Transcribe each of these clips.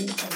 and the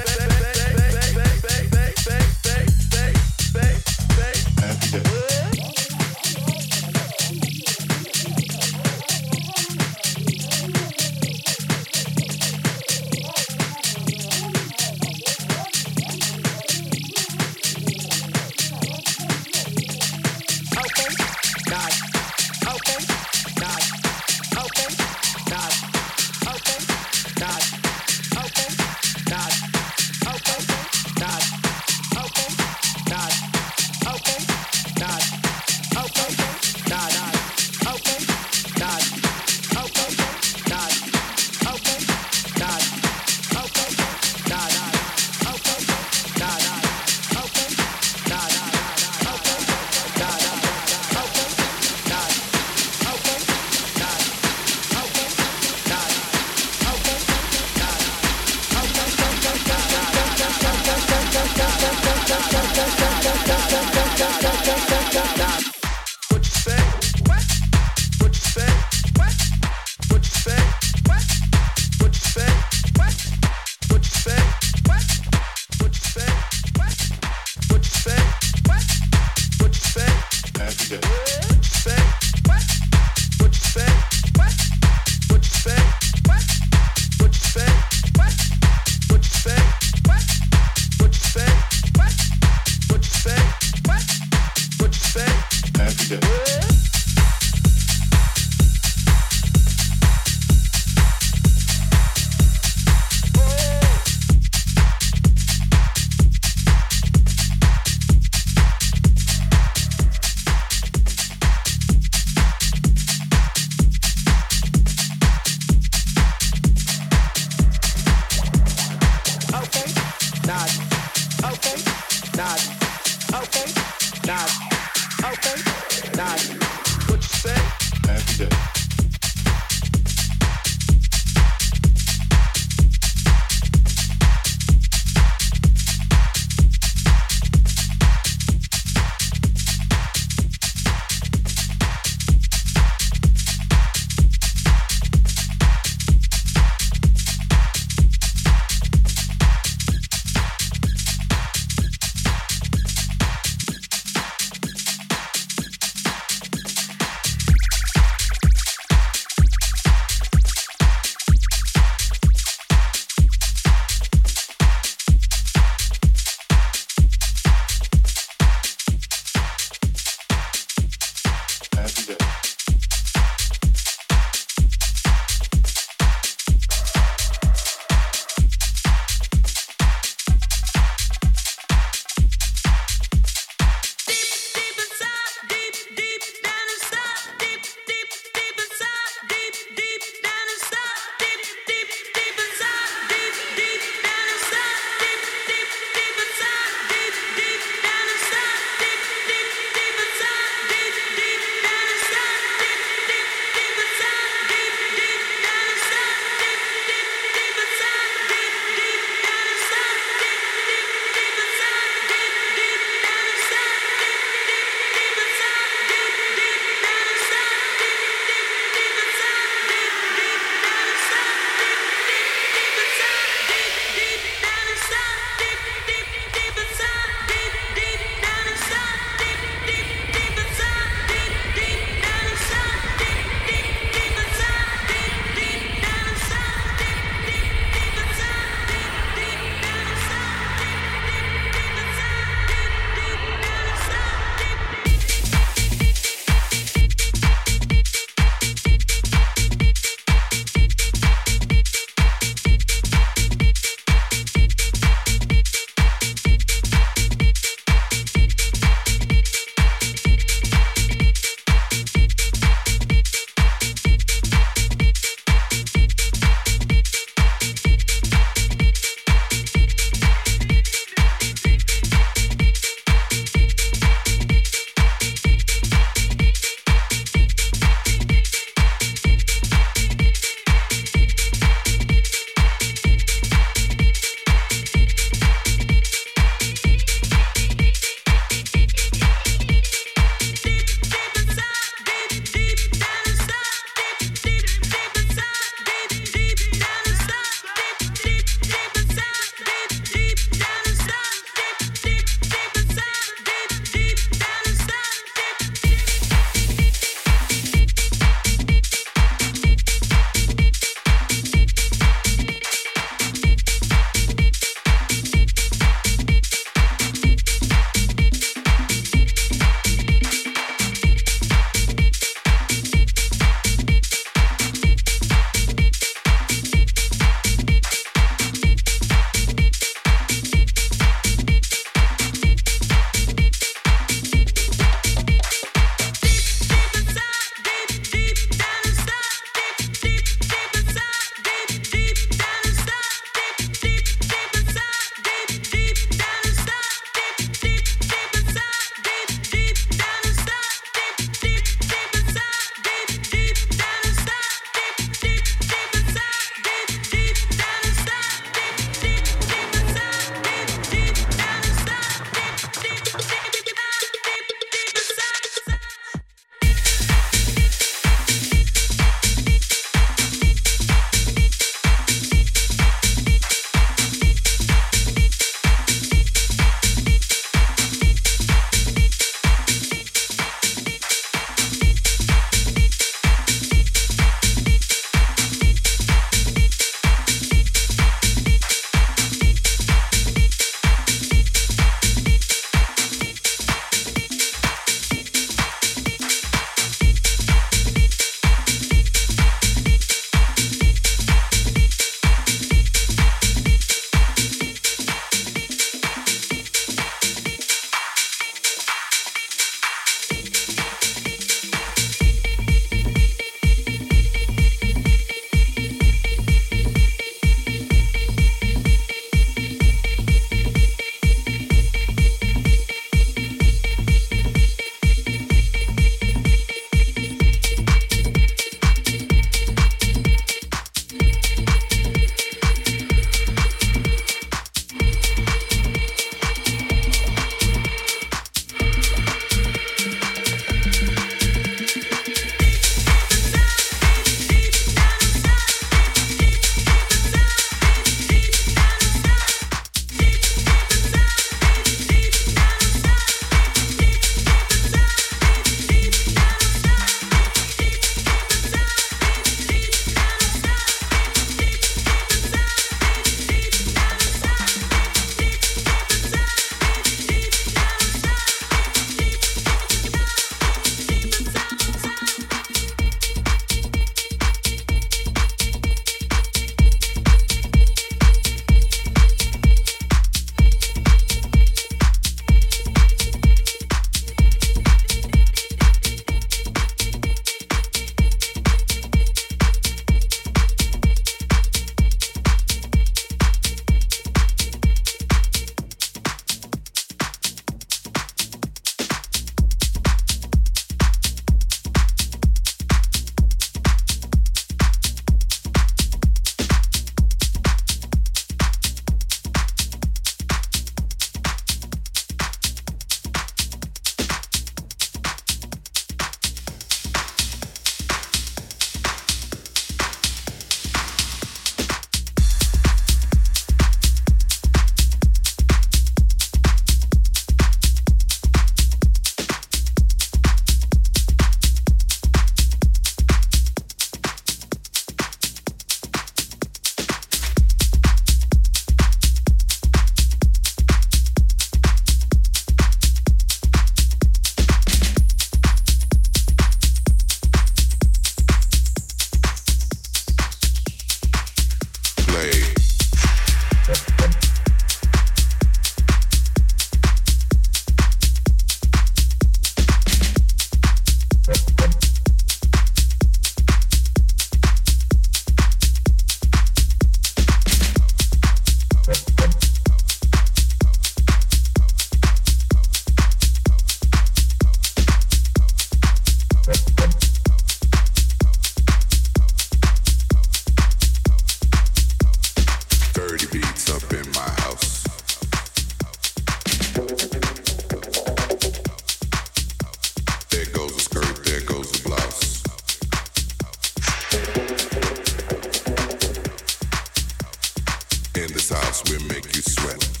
we make you sweat.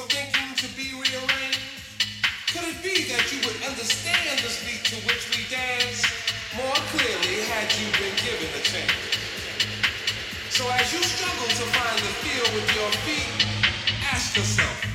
your thinking to be rearranged? Could it be that you would understand the beat to which we dance more clearly had you been given a chance? So as you struggle to find the feel with your feet, ask yourself,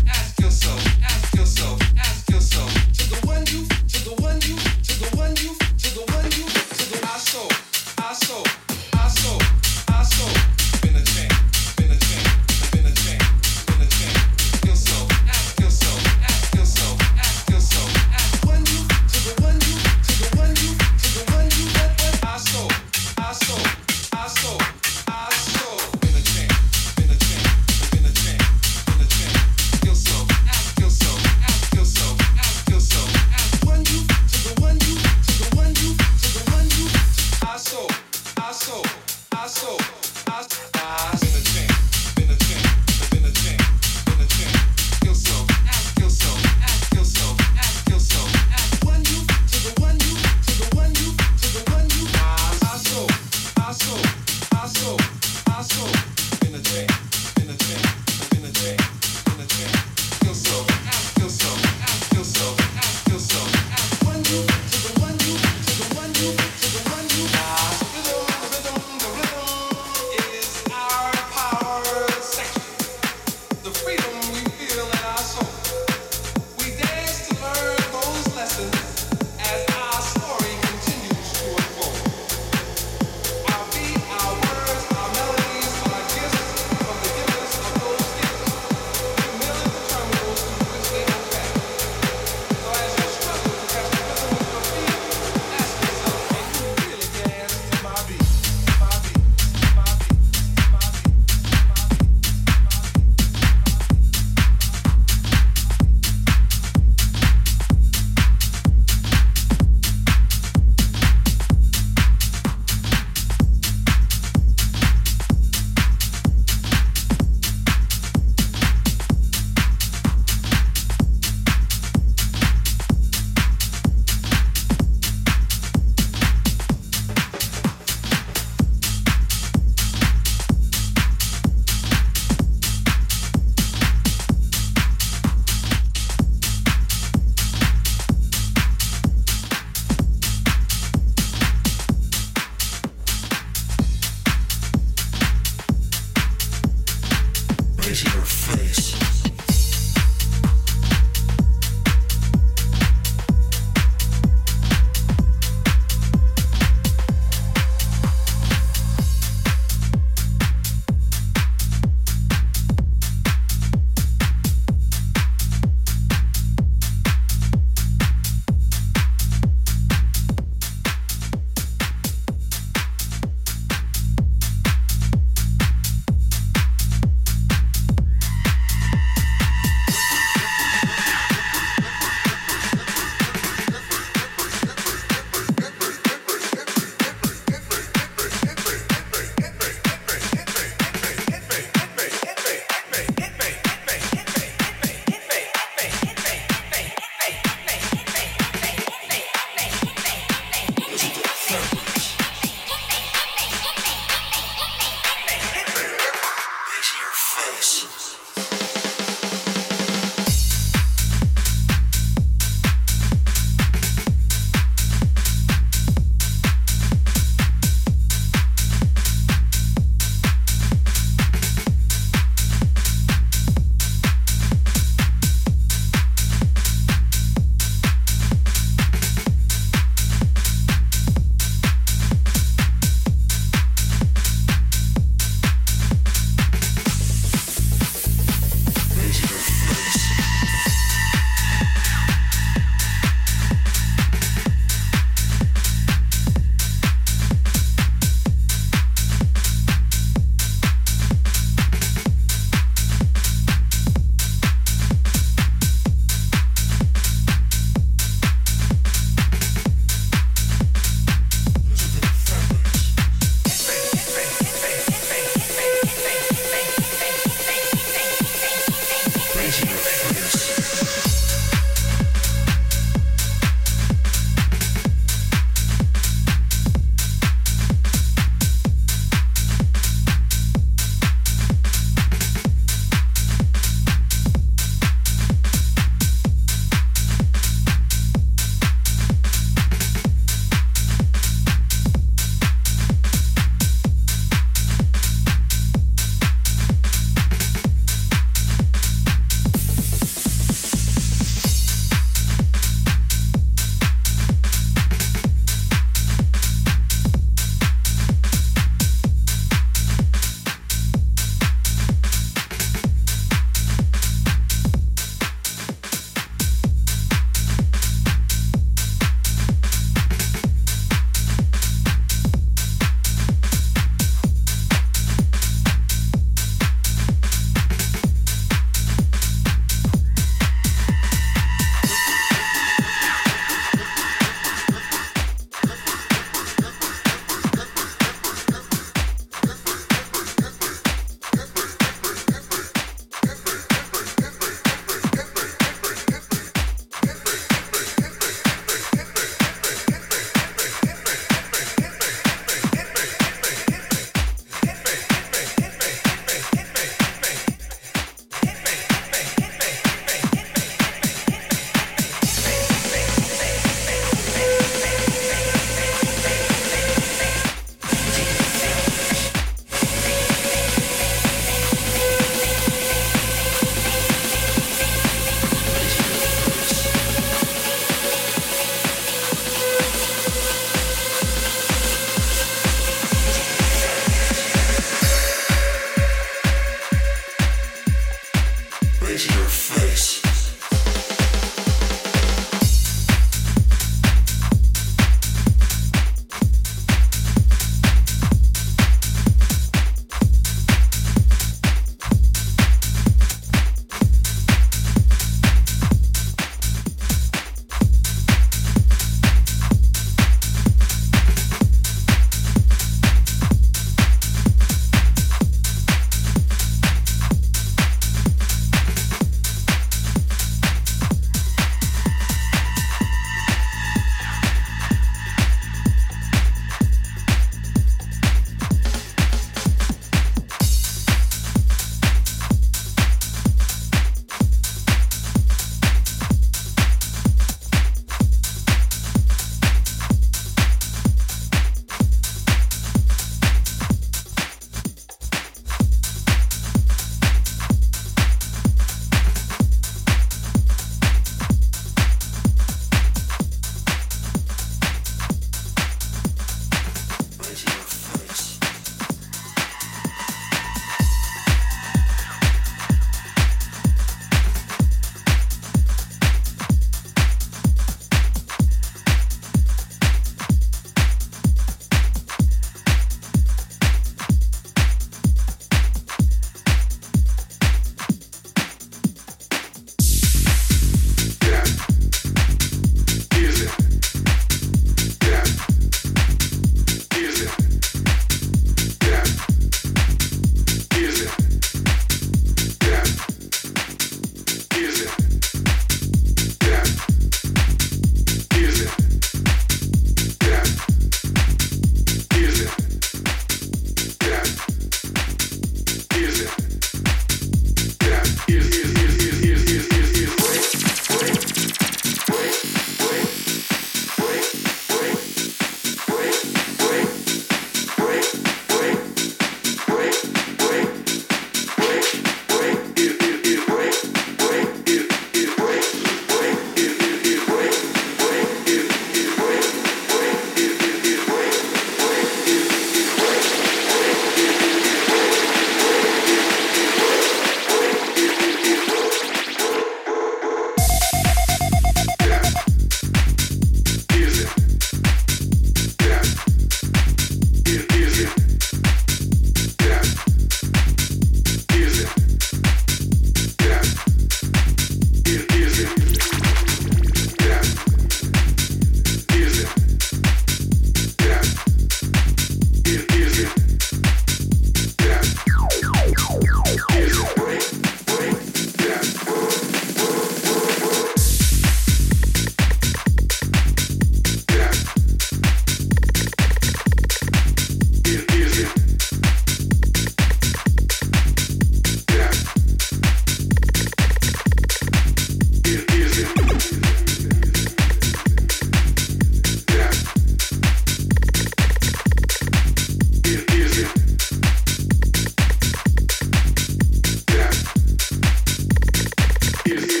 is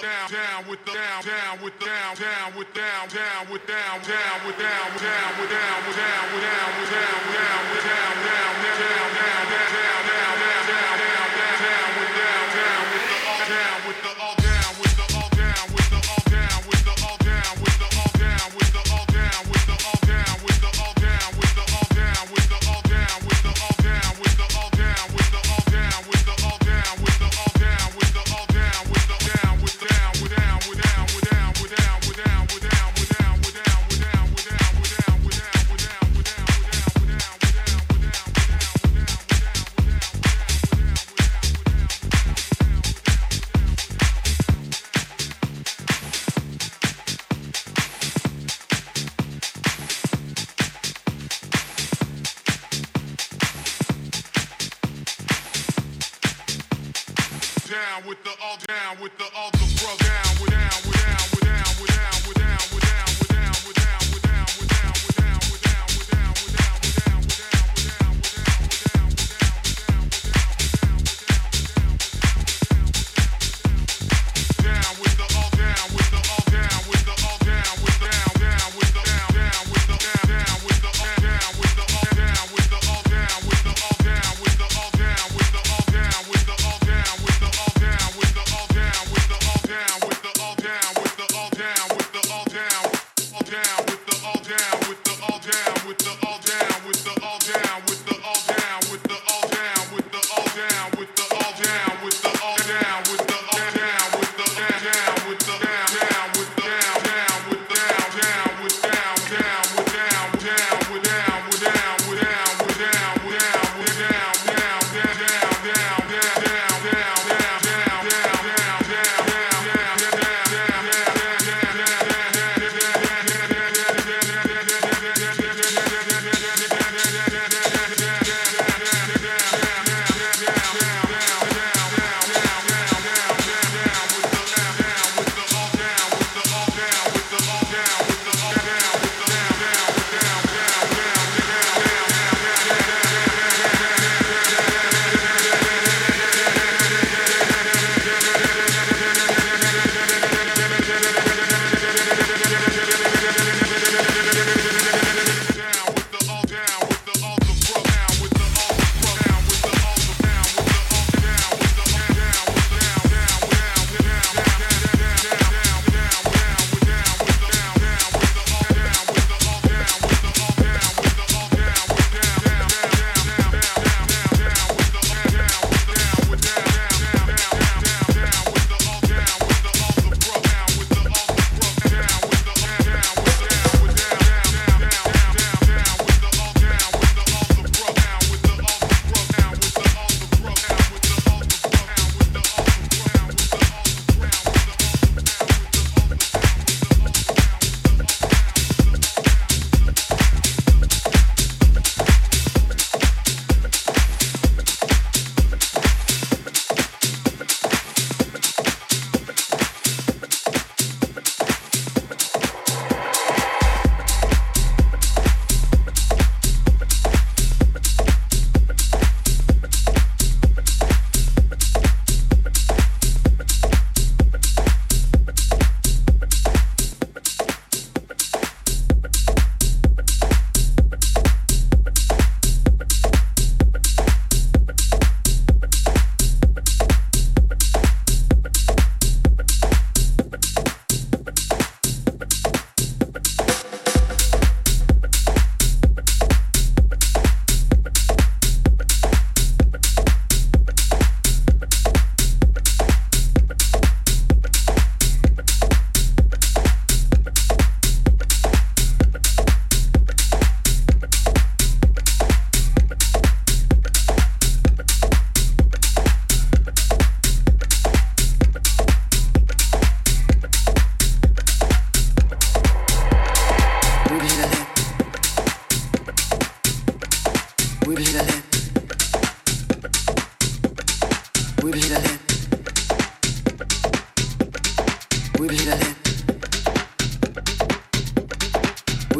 down, down with the down, down with down, down with down, down with down, down with down, down with down, with down, with down, with down, with down, with down, down, down, down, down, down.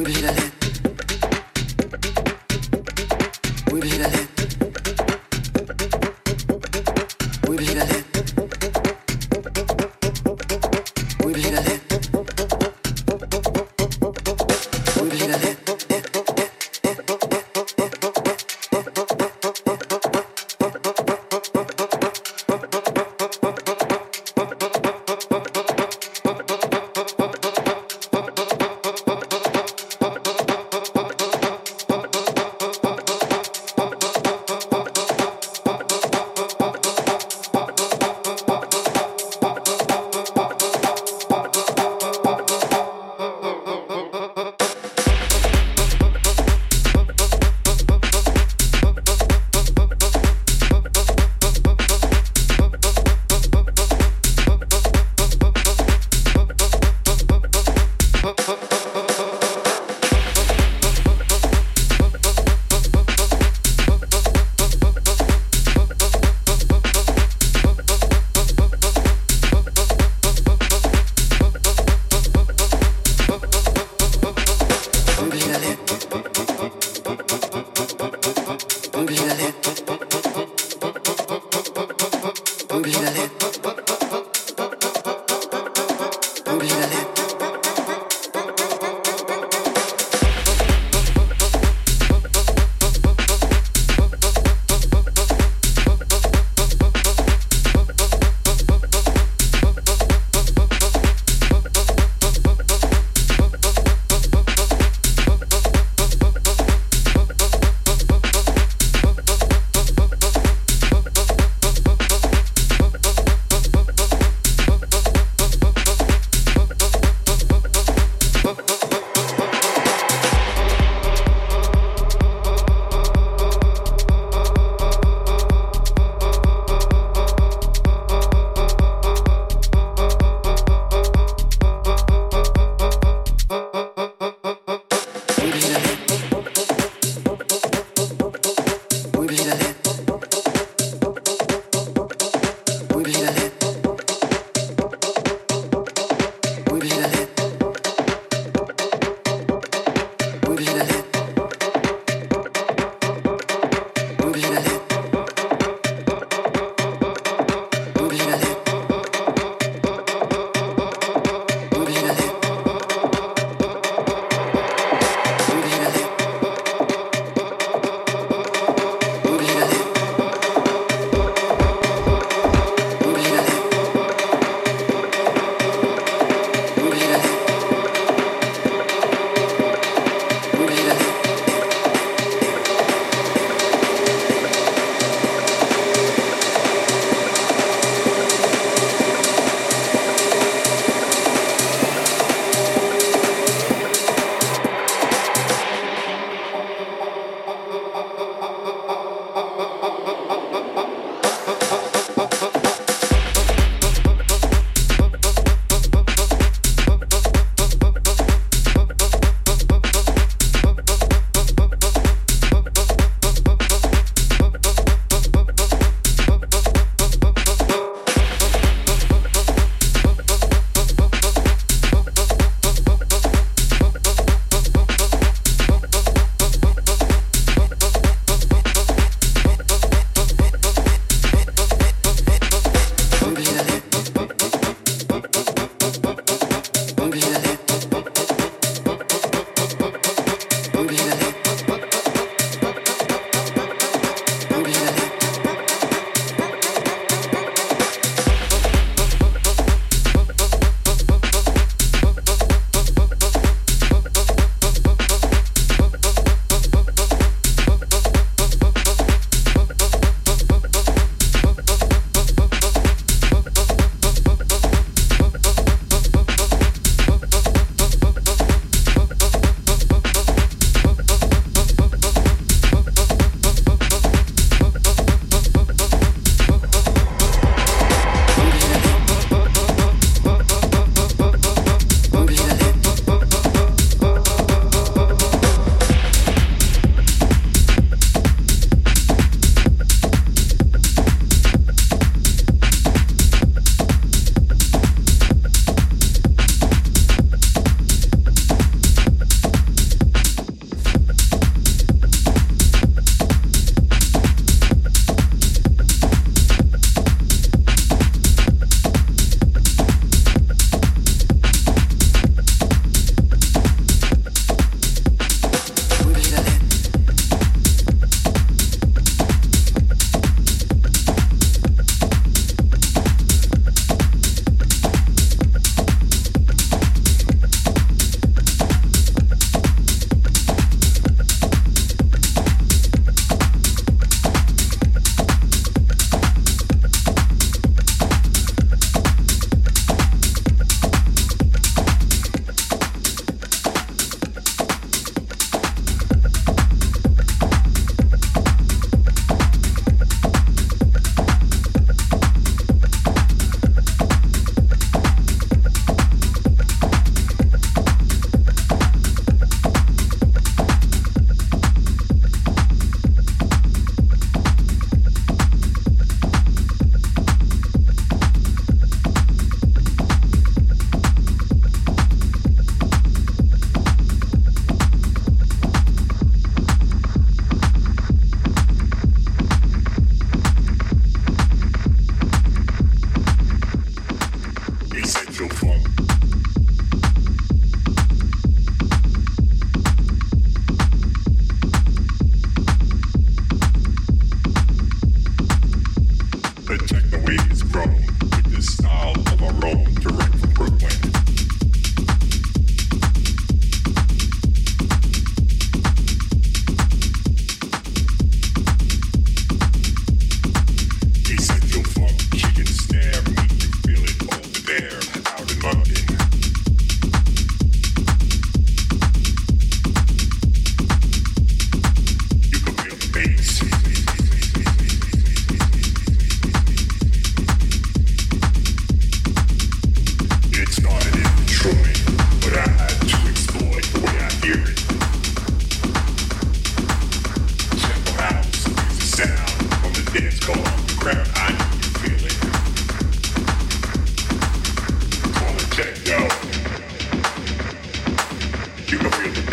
we bleed a.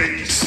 Peace.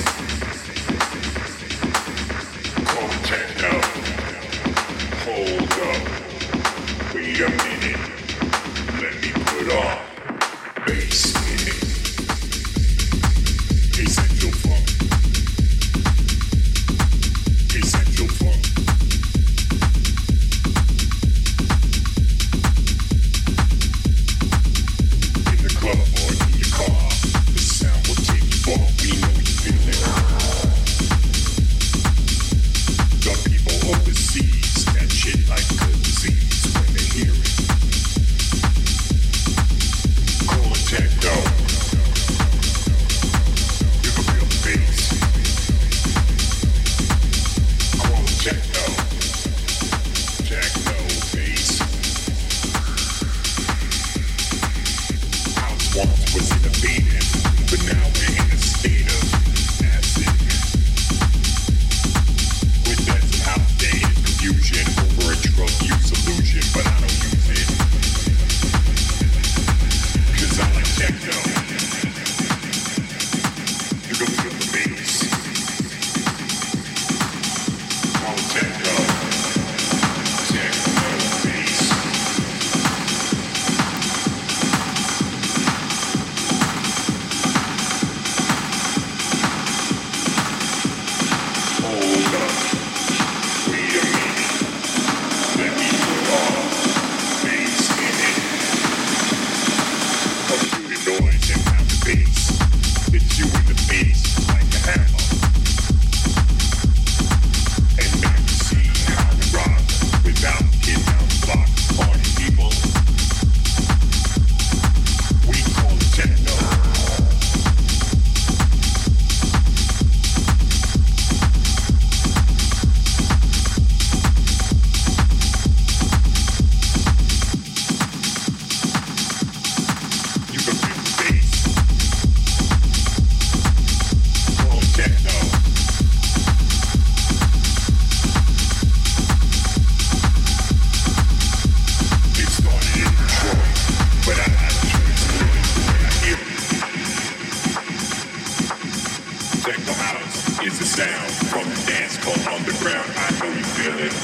sound from the dance club underground. I know you feel it.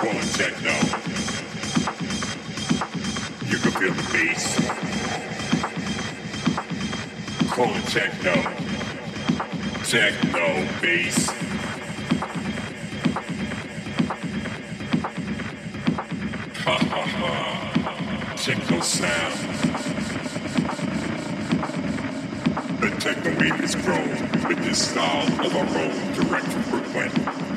Rolling techno. You can feel the bass. Rolling techno. Techno bass. Ha ha ha. Techno sound. The techno beat is grown with this style of our own direct from Brooklyn.